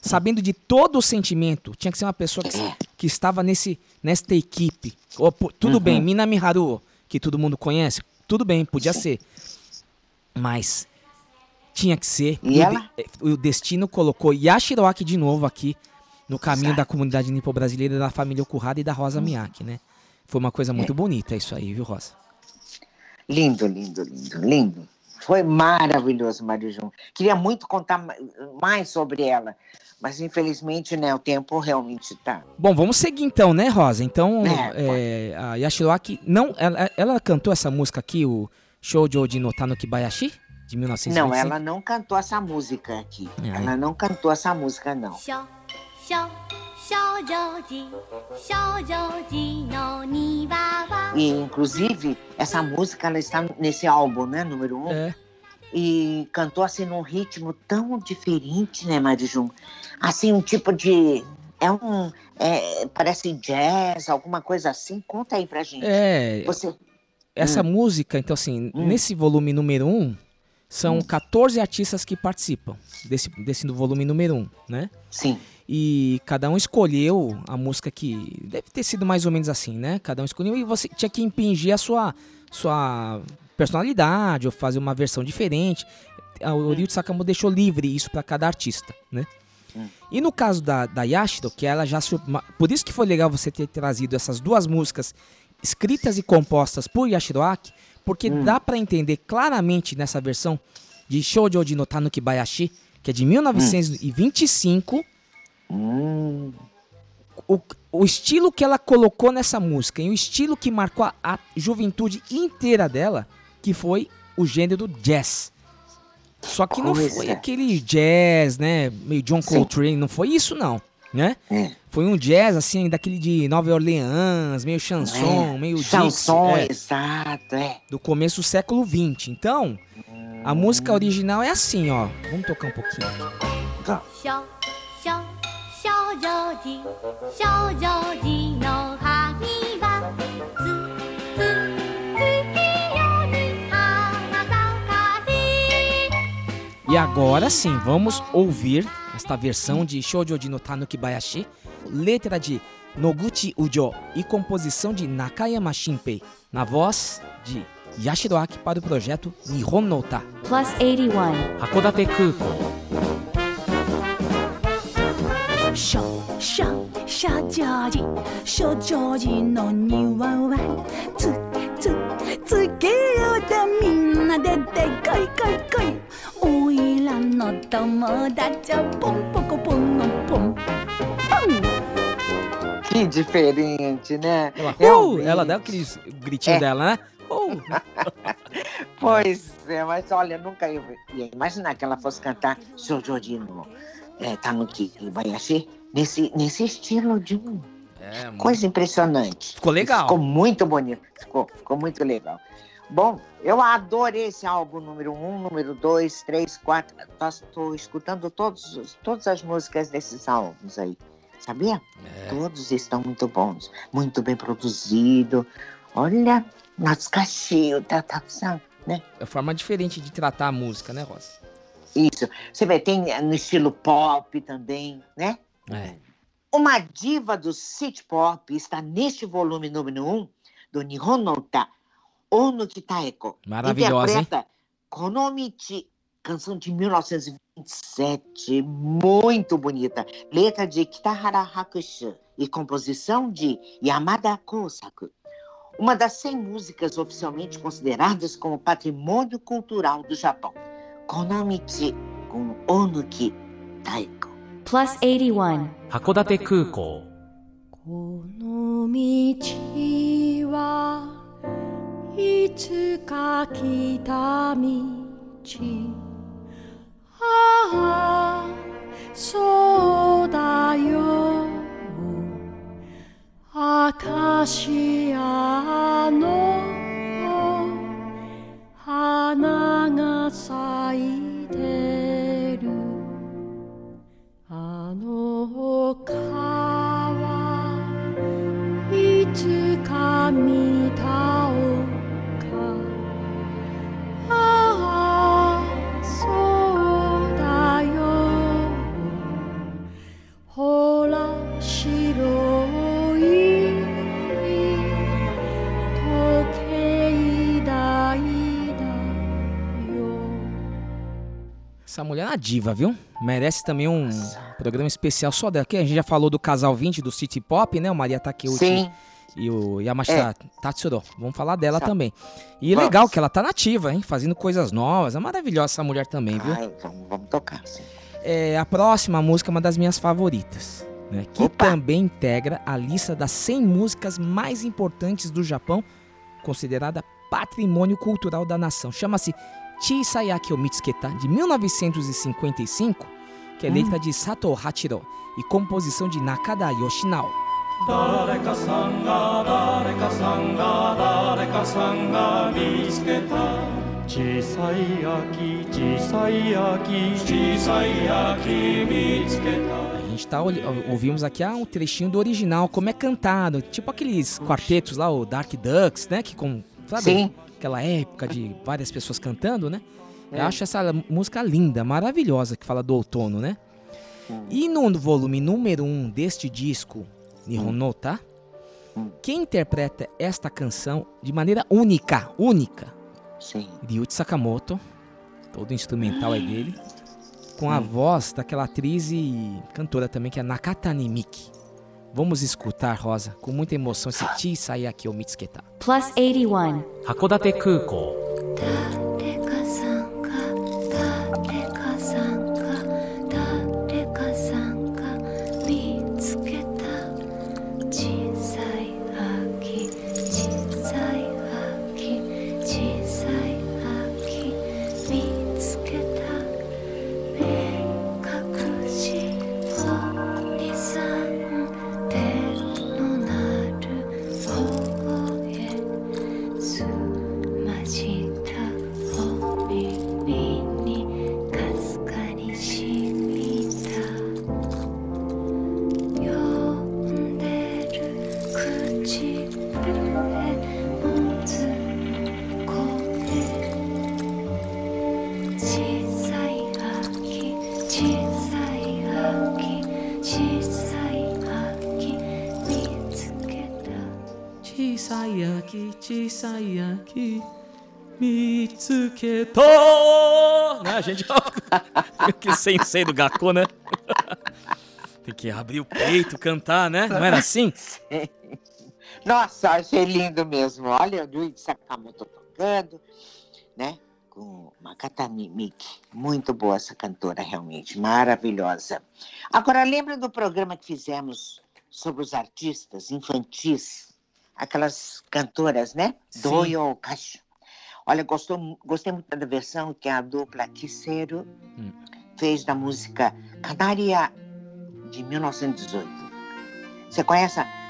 sabendo de todo o sentimento, tinha que ser uma pessoa que, que estava nesse, nesta equipe. Tudo bem, Minami Haruo, que todo mundo conhece, tudo bem, podia ser. Mas tinha que ser. E o, ela? de- o destino colocou Yashiroaki de novo aqui no caminho da comunidade nipo-brasileira, da família Okuhara e da Rosa Miyake, né? Foi uma coisa muito bonita isso aí, viu, Rosa? Lindo, lindo, lindo, lindo. Foi maravilhoso, Marijum. Queria muito contar ma- mais sobre ela, mas infelizmente, né, o tempo realmente tá. Bom, vamos seguir então, né, Rosa? Então, É, é, a Yashiroaki, não, ela, ela cantou essa música aqui, o Shoujo de Notano Kibayashi, de 1925? Não, ela não cantou essa música aqui. É. Ela não cantou essa música, não. 少 e, inclusive, essa música ela está nesse álbum, né? Número um. É. E cantou assim num ritmo tão diferente, né, Marijum? Assim, um tipo de. É um. É, parece jazz, alguma coisa assim. Conta aí pra gente. É. Você... Essa hum. música, então, assim, hum. nesse volume número um, são hum. 14 artistas que participam desse, desse volume número um, né? Sim. E cada um escolheu a música que. Deve ter sido mais ou menos assim, né? Cada um escolheu e você tinha que impingir a sua, sua personalidade ou fazer uma versão diferente. A- O Ryuichi Sakamoto deixou livre isso para cada artista, né? E no caso da, da Yashiro, que ela já. Por isso que foi legal você ter trazido essas duas músicas escritas e compostas por Yashiroaki, porque dá para entender claramente nessa versão de Shoujo de no Tanuki Bayashi, que é de 1925, Hum. O, o estilo que ela colocou nessa música e o estilo que marcou a, a juventude inteira dela, que foi o gênero do jazz. Só que não foi aquele jazz, né? Meio John Coltrane, Sim. não foi isso não, né? É. Foi um jazz assim daquele de Nova Orleans, meio chanson, é. meio chanson, é. exato, é. Do começo do século 20. Então, a música original é assim, ó. Vamos tocar um pouquinho. Tá. 女寺少女寺の葉にはつつ月夜に花盛り E agora sim, vamos ouvir esta versão de Shoujo de no Tanuki Bayashi, letra de Noguchi Ujo e composição de Nakayama Shinpei, na voz de Yashiroaki para o projeto Nihon no Ta. Plus 81. 函館空港少少少女寺少女寺の庭はつつ月夜でみんなででこいこいこいおいらの友達はポンポコポンのポンポン Que diferente, né? Ela, uh, Realmente. ela dá aquele gritinho É. dela, né? Uh. [laughs] Pois é, mas olha, nunca eu ia imaginar que ela fosse cantar Shojojino é, Tanuki Bayashi nesse, nesse estilo de um. É, Coisa impressionante. Ficou legal. Ficou muito bonito. Ficou, ficou muito legal. Bom, eu adorei esse álbum número um, número dois, três, quatro. Estou escutando todos, os- todas as músicas desses álbuns aí. Sabia? É. Todos estão muito bons, muito bem produzido. Olha, Natsukashi, o Tataku-san, né? É forma diferente de tratar a música, né, Rosa? Isso. Você vê, tem eh, no estilo pop também, né? É. Uma diva do city pop está neste volume número 1 um do Nihon no Uta, Ono Kitaeko. Maravilhosa, hein? Interpreta Konomichi, canção de 1927, muito bonita. Letra de Kitahara Hakushu e composição de Yamada Kosaku. Uma das 100 músicas oficialmente consideradas como patrimônio cultural do Japão. この道この大貫太鼓。プラス81函館空港。この道はいつか来た道。Uma diva, viu? Merece também um programa especial só dela. Que a gente já falou do casal 20 do City Pop, né? O Maria Takeuchi Sim. e o Yamashita Tatsuro. Vamos falar dela também. E Vamos. legal que ela tá nativa, hein? Fazendo coisas novas. É maravilhosa essa mulher também, viu? Ai, vamos, vamos tocar. É, a próxima música é uma das minhas favoritas, né? Que também integra a lista das 100 músicas mais importantes do Japão, considerada patrimônio cultural da nação. Chama-se Chi Sayaki o de 1955, que é hum. letra de Sato Hachiro e composição de Nakada Yoshinao. A gente tá ouvimos aqui ah, um trechinho do original, como é cantado, tipo aqueles quartetos lá, o Dark Ducks, né, que com sabe? Sim. Aquela época de várias pessoas cantando, né? Eu É. acho essa música linda, maravilhosa, que fala do outono, né? E no volume número 1 um deste disco, Nihon tá? Quem interpreta esta canção de maneira única, única, Sim. Ryuichi Sakamoto, todo instrumental é dele, com a voz daquela atriz e cantora também, que é Nakatani Miki. Vamos escutar, Rosa, com muita emoção, esse Chisai Aki o Mitsuketa. Plus 81. 函館 sensei do Gaku, né? [laughs] Tem que abrir o peito, cantar, né? Não era assim? Nossa, achei lindo mesmo. Olha, o Yuichi Sakamoto tocando, né? Com Makatani Miki. Muito boa essa cantora, realmente. Maravilhosa. Agora, lembra do programa que fizemos sobre os artistas infantis? Aquelas cantoras, né? Sim. Doyo Kashu. Olha, gostou, gostei muito da versão que a dupla Kisero fez da música Canaria de 1918. Você conhece? A...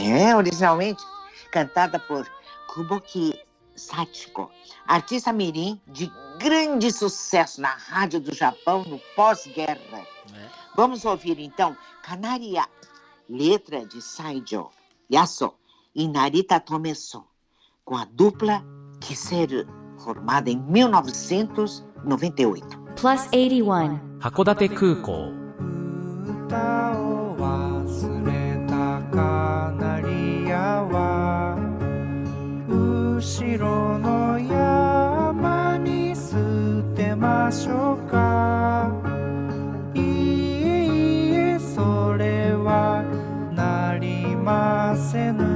É, originalmente cantada por Kuboki Satiko, artista mirim de grande sucesso na rádio do Japão no pós-guerra. Vamos ouvir então Canaria, letra de Saijo Yaso e Narita Tomeso, com a dupla Kiseru, formada em 1998. Plus 81. 函館空港忘れたカナリアは後ろの しょうか？いいえそれはなりませぬ。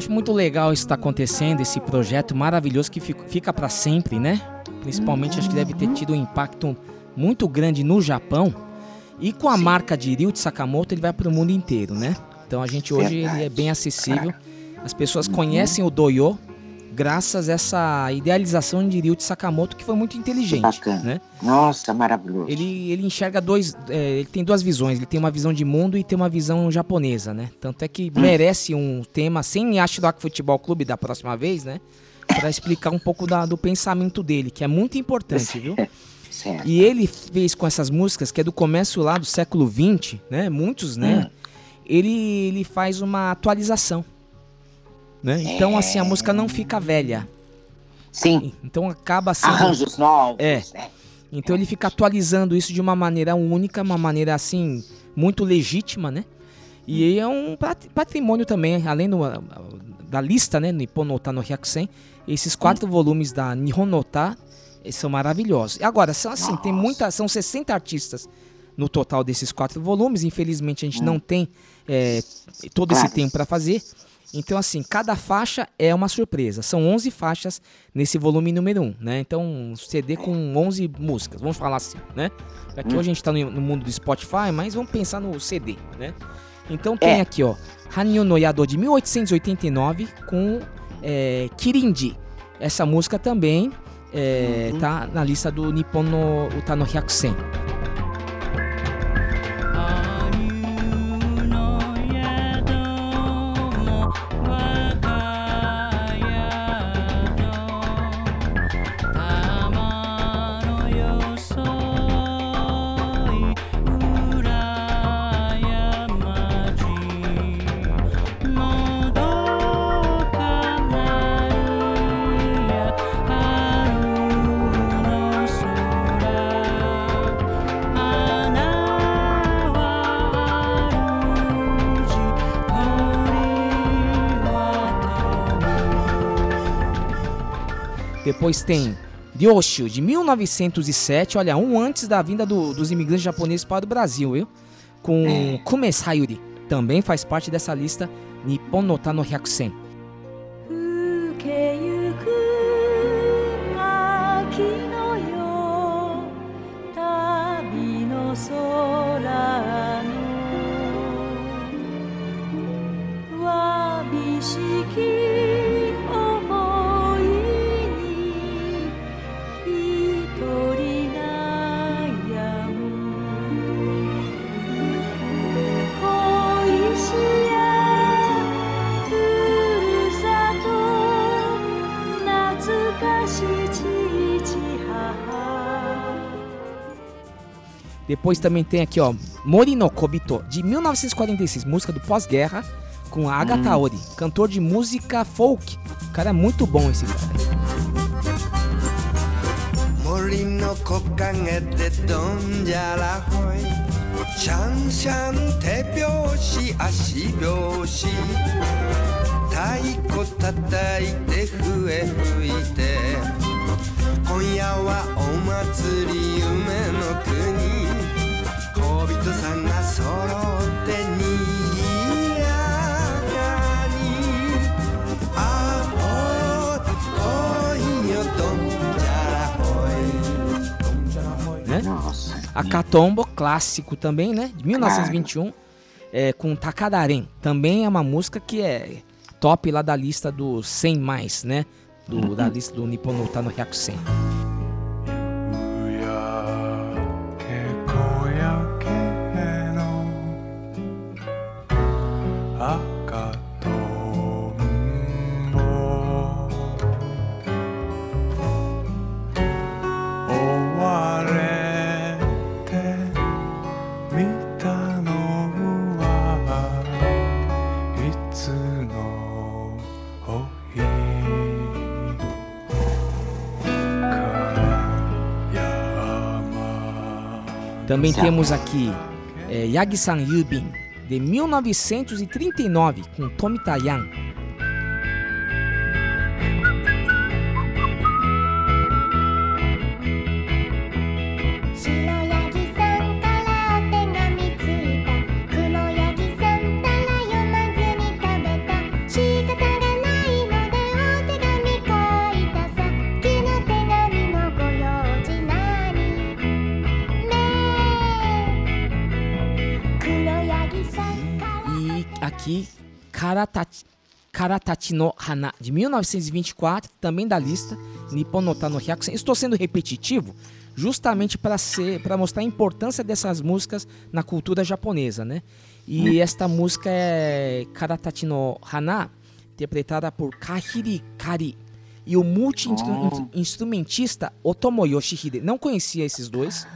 Acho muito legal isso que tá acontecendo, esse projeto maravilhoso que fica, para sempre, né? Principalmente acho que deve ter tido um impacto muito grande no Japão. E com a marca de Ryuichi Sakamoto ele vai para o mundo inteiro, né? Então a gente hoje ele é bem acessível. As pessoas conhecem o Doyo graças a essa idealização de Ryuichi Sakamoto que foi muito inteligente, Bacana. né? Nossa, maravilhoso. Ele, ele enxerga dois. é, ele tem duas visões. Ele tem uma visão de mundo e tem uma visão japonesa, né? Tanto é que merece um tema sem Ashiroki Futebol Clube da próxima vez, né? Pra explicar um pouco da- do pensamento dele, que é muito importante, viu? [laughs] Certo. E ele fez com essas músicas, que é do começo lá do século XX, né? Muitos, né? Hum. Ele, ele faz uma atualização. Né? Então, assim, a música não fica velha. Sim. Então acaba sendo. Arranjos novos, É. né? Então ele fica atualizando isso de uma maneira única, uma maneira assim, muito legítima, né? E é um pat- patrimônio também, além do, da lista, né? Nippon no Ta no Hyakusen, esses quatro volumes da Nihon no são maravilhosos. E agora, são assim, tem muita, são 60 artistas no total desses quatro volumes. Infelizmente a gente não tem eh, todo esse Claro. tempo para fazer. Então, assim, cada faixa é uma surpresa. São 11 faixas nesse volume número 1, né? Então, um CD com 11 músicas, vamos falar assim, né? Aqui Hum. hoje a gente tá no, mundo do Spotify, mas vamos pensar no CD, né? Então tem É. aqui, ó, Hanyo no Yado de 1889 com é, Kirindi. Essa música também é, tá na lista do Nippon no Uta no Hyakusen. Depois tem Ryoshu, de 1907, olha, um antes da vinda do- dos imigrantes japoneses para o Brasil, viu? Com Kumesayuri, também faz parte dessa lista Nippon no Ta no Hyakusen. Depois também tem aqui, ó, Morino Kobito, de 1946, música do pós-guerra, com a Agatha hum. Ori, cantor de música folk. O cara é muito bom esse cara. Morinoko kagete te ashi Taiko fue fuite 人さんが揃ってにぎやかにあおいよどんじゃらほい né? A Katombo, clássico também, né? De 1921, é, com Takadaren. Também é uma música que é top lá da lista dos 100 mais, né? Do, Da lista do Nippon no Ta no Hyakusen. Também temos aqui é, Yagi-san Yubin, de 1939, com Tomita Yan. Karatachi, Karatachi no Hana, de 1924, também da lista Nippon no Tano Hyakusen. Estou sendo repetitivo justamente para mostrar a importância dessas músicas na cultura japonesa, né? E esta música é Karatachi no Hana, interpretada por Kahiri Kari. E o multi-instrumentista Otomo Yoshihide. Não conhecia esses dois.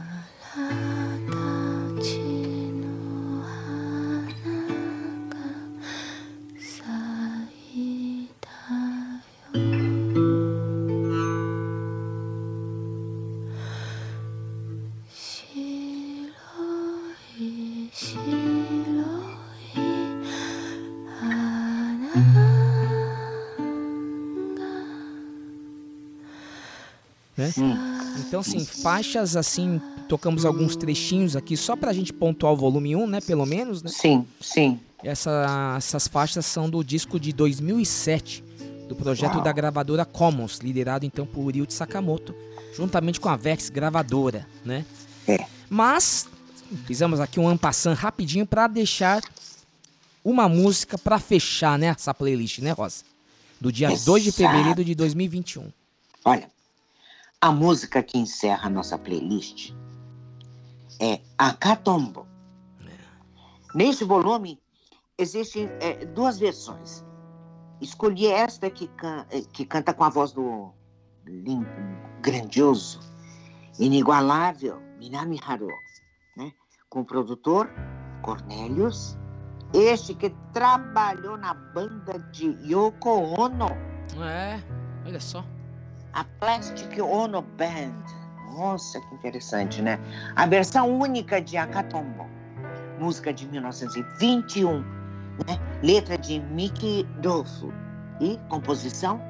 Né? Então, assim, faixas assim, tocamos alguns trechinhos aqui só pra gente pontuar o volume 1, né? Pelo menos, né? Sim, sim. Essa, essas faixas são do disco de 2007, do projeto Uau. da gravadora Commons, liderado então por Ryuichi Sakamoto, juntamente com a Vex Gravadora, né? É. Mas fizemos aqui um ampassan rapidinho pra deixar uma música pra fechar, né, essa playlist, né, Rosa? Do dia 2 de Exato. fevereiro de 2021. Olha, a música que encerra a nossa playlist é Akatombo. Neste volume existem é, duas versões. Escolhi esta que, can- eh, que canta com a voz do lim- grandioso, inigualável Minami Haru, né? com o produtor Cornelius, este que trabalhou na banda de Yoko Ono. É, olha só A Plastic Ono Band. Nossa, que interessante, né? A versão única de Akatombo. Música de 1921, né? Letra de Miki Dofu. E composição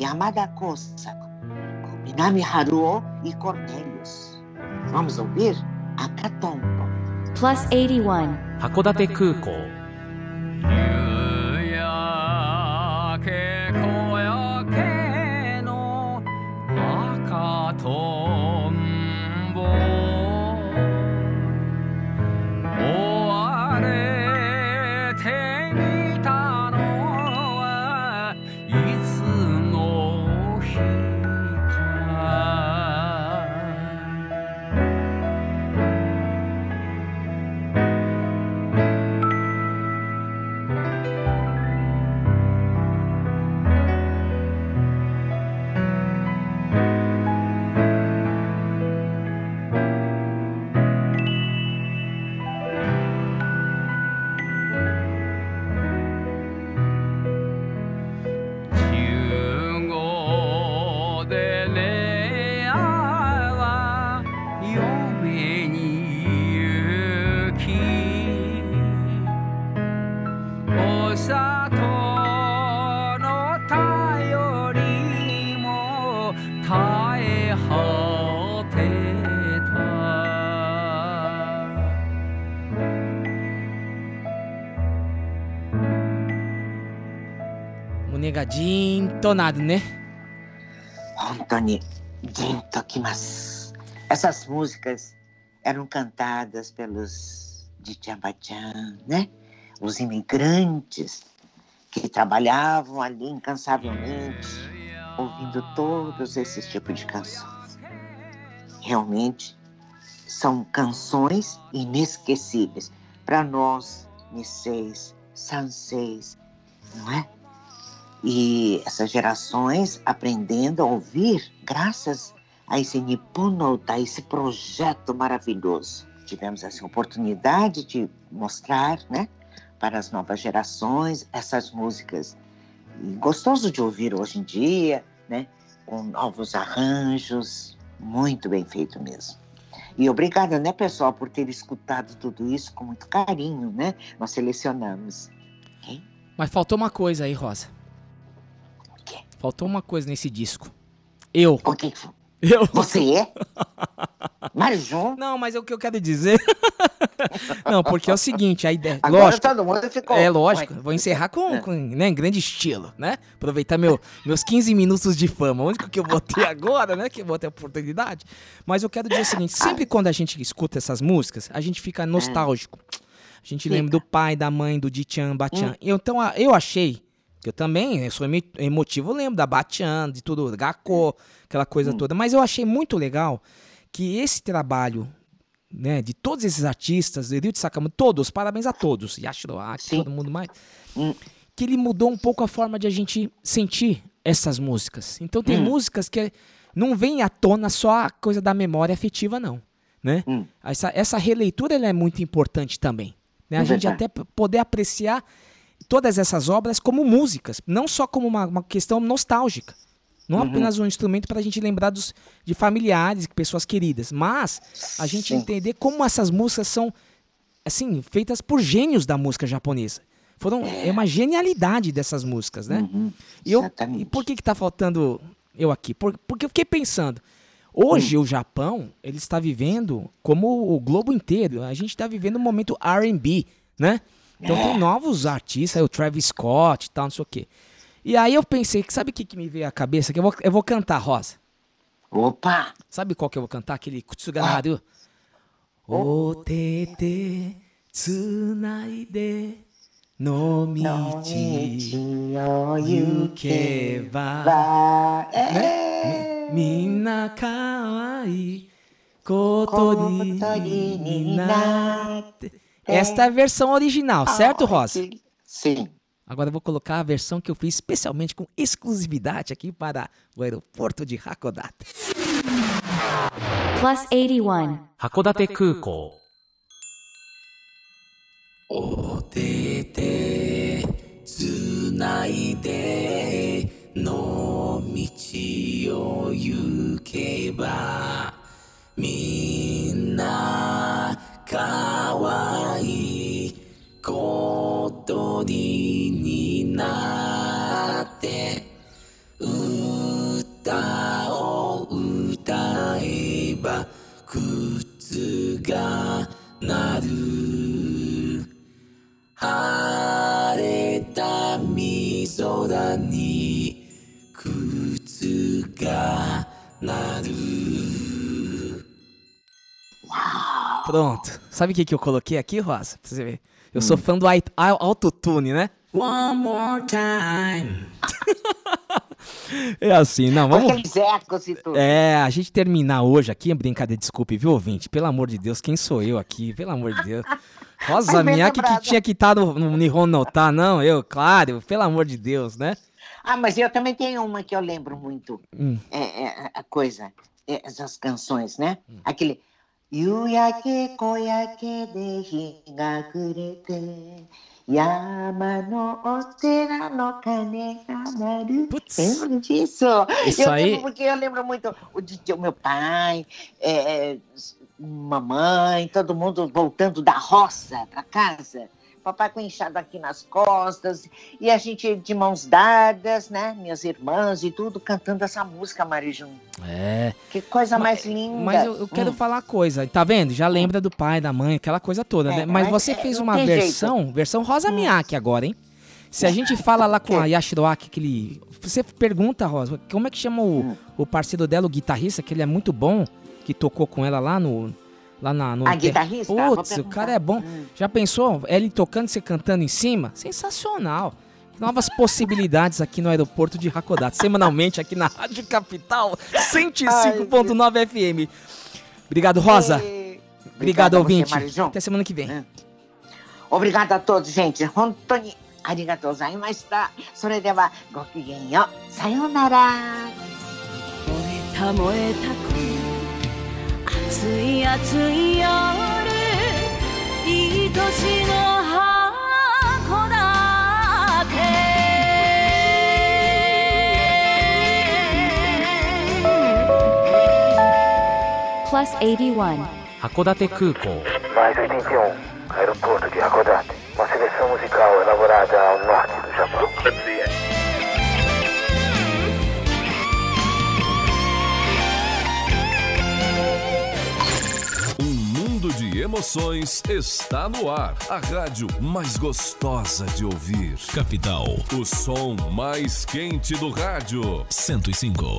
Yamada Kosako. Com Minami Haruo e Cornelius. Vamos ouvir Akatombo. Plus 81. 函館空港 となるね。本当にジンときます。Essas músicas eram cantadas pelos de Tchambatchan, né? Os imigrantes que trabalhavam ali incansavelmente, ouvindo todos esses tipos de canções. Realmente são canções inesquecíveis para nós, Nisseis, Sanseis, não é? E essas gerações aprendendo a ouvir graças a esse Nipponota, a esse projeto maravilhoso. Tivemos essa oportunidade de mostrar, né, para as novas gerações essas músicas. Gostoso de ouvir hoje em dia, né, com novos arranjos, muito bem feito mesmo. E obrigada, né, pessoal, por ter escutado tudo isso com muito carinho, né? Nós selecionamos. Mas faltou uma coisa aí, Rosa. Faltou uma coisa nesse disco. Eu. O que? Eu. Você é? [laughs] Mais um? Não, mas é o que eu quero dizer. [laughs] Não, porque é o seguinte, a ideia. Agora lógico. todo mundo ficou. É lógico. Vou encerrar com, É. com né, grande estilo, né? Aproveitar meu, meus 15 minutos de fama. O único que eu vou ter agora, né? Que eu vou ter a oportunidade. Mas eu quero dizer o seguinte: sempre quando a gente escuta essas músicas, a gente fica nostálgico. A gente lembra do pai, da mãe, do Dichan, Bachan. Hum. Então, eu achei, que eu também eu sou emo- emotivo, eu lembro da Bachan, de tudo, Gakko, aquela Hum. coisa toda. Mas eu achei muito legal que esse trabalho né, de todos esses artistas, de Sakamoto, todos, parabéns a todos, Yashiro Aki, todo mundo mais, Hum. que ele mudou um pouco a forma de a gente sentir essas músicas. Então tem Hum. músicas que não vem à tona só a coisa da memória afetiva, não. Né? Hum. Essa, essa releitura ela é muito importante também. Né? A É gente até poder apreciar todas essas obras como músicas, não só como uma, uma questão nostálgica. Não Uhum. apenas um instrumento para a gente lembrar dos, de familiares, pessoas queridas, mas a gente Sim. entender como essas músicas são assim feitas por gênios da música japonesa. Foram é, uma genialidade dessas músicas, né? Uhum. E, eu, e por que que tá faltando eu aqui? Por- porque eu fiquei pensando, hoje Hum. o Japão ele está vivendo como o globo inteiro. A gente está vivendo um momento R&B, né? Então É. tem novos artistas, o Travis Scott e tal, não sei o quê. E aí eu pensei, que sabe o que, que me veio à cabeça? Que eu vou, eu vou cantar, Rosa. Opa! Sabe qual que eu vou cantar? Aquele Kutsugaru. O te te tsunaide no michi yukeba? Mi- Minna kawai kotori ni natte Esta é a versão original, certo, Rosa? Sim. Agora eu vou colocar a versão que eu fiz especialmente com exclusividade aqui para o aeroporto de Hakodate. Plus 81. 函館空港おててつないでの道を行けばみんな かわいい小鳥になって歌を歌えば靴が鳴る。晴れたみ空に靴が鳴る。Pronto. Sabe o que, que eu coloquei aqui, Rosa? Pra você ver. Eu sou fã do autotune, né? One more time [laughs] É assim, não, vamos. aqueles ecos e tudo. É, a gente terminar hoje aqui, brincadeira, desculpe, viu, ouvinte? Pelo amor de Deus, quem sou eu aqui? Pelo amor de Deus. [laughs] Rosa Miyake que tinha que estar no, no Nihon no tá, não, eu, claro, pelo amor de Deus, né? Ah, mas eu também tenho uma que eu lembro muito. Hum. É, é, a coisa, é, essas canções, né? Aquele. Yuyake koyake de higa kurete Yama no otera no kane ga naru. Lembro disso? Isso eu aí- lembro porque eu lembro muito o, de, meu pai, é, mamãe, todo mundo voltando da roça para casa. Papai com enxado aqui nas costas, e a gente de mãos dadas, né? Minhas irmãs e tudo, cantando essa música, Marijum. É. Que coisa mais linda. Mas eu, eu quero Hum. falar coisa, tá vendo? Já lembra do pai, da mãe, aquela coisa toda, É, né? Mas mas você é, fez uma tem jeito. Hum. versão, versão Rosa Miyake agora, hein? Se a gente fala lá com a [laughs] Yashiroaki, aquele. Você pergunta, Rosa, como é que chama o, Hum. o parceiro dela, o guitarrista, que ele é muito bom, que tocou com ela lá no. Lá na, no Ah, guitarrista? Vou Putz, o perguntar. cara é bom. Hum. Já pensou? Ele tocando e você cantando em cima? Sensacional. Novas possibilidades aqui no aeroporto de Hakodate, semanalmente aqui na Rádio Capital 105.9 FM. Obrigado, Rosa. Obrigado, Obrigada a você, ouvinte. Marijão. Até semana que vem. Obrigada a todos, gente. Hontou ni arigatou gozaimashita. それではごきげんよう。さようなら。た燃えたく 暑い暑い夜いい年の函館 Plus 81. 函館空港 emoções está no ar. A rádio mais gostosa de ouvir. Capital. O som mais quente do rádio. 105.